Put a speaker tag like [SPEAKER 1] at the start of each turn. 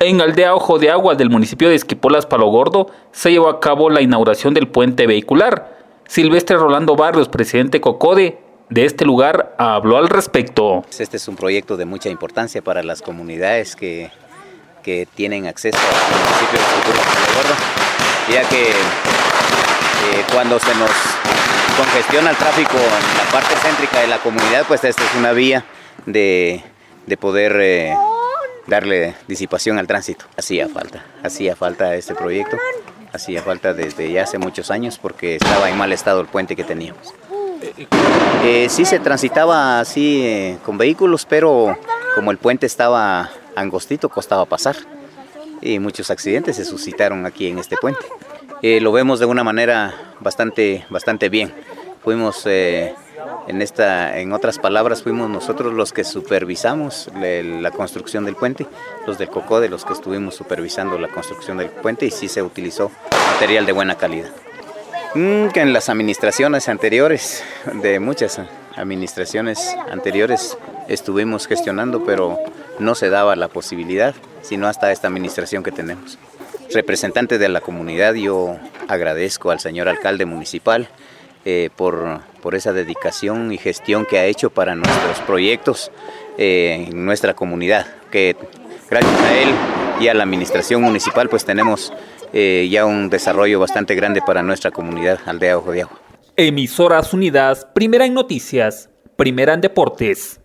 [SPEAKER 1] En Aldea Ojo de Agua del municipio de Esquipolas Palo Gordo se llevó a cabo la inauguración del puente vehicular. Silvestre Rolando Barrios, presidente COCODE, de este lugar habló al respecto.
[SPEAKER 2] Este es un proyecto de mucha importancia para las comunidades que, que tienen acceso al municipio de Esquipolas Palo Gordo, ya que eh, cuando se nos congestiona el tráfico en la parte céntrica de la comunidad, pues esta es una vía de, de poder eh, darle disipación al tránsito. Hacía falta, hacía falta este proyecto, hacía falta desde ya hace muchos años porque estaba en mal estado el puente que teníamos. Eh, sí se transitaba así eh, con vehículos, pero como el puente estaba angostito, costaba pasar. Y muchos accidentes se suscitaron aquí en este puente. Eh, lo vemos de una manera bastante, bastante bien. Fuimos eh, en, esta, en otras palabras, fuimos nosotros los que supervisamos la construcción del puente, los del COCODE, los que estuvimos supervisando la construcción del puente y sí se utilizó material de buena calidad. Mm, que en las administraciones anteriores, de muchas administraciones anteriores, estuvimos gestionando, pero no se daba la posibilidad, sino hasta esta administración que tenemos. Representante de la comunidad, yo agradezco al señor alcalde municipal, eh, por, por, esa dedicación y gestión que ha hecho para nuestros proyectos eh, en nuestra comunidad, que gracias a él y a la administración municipal pues tenemos eh, ya un desarrollo bastante grande para nuestra comunidad Aldea Ojo de Agua.
[SPEAKER 1] Emisoras Unidas, primera en noticias, primera en deportes.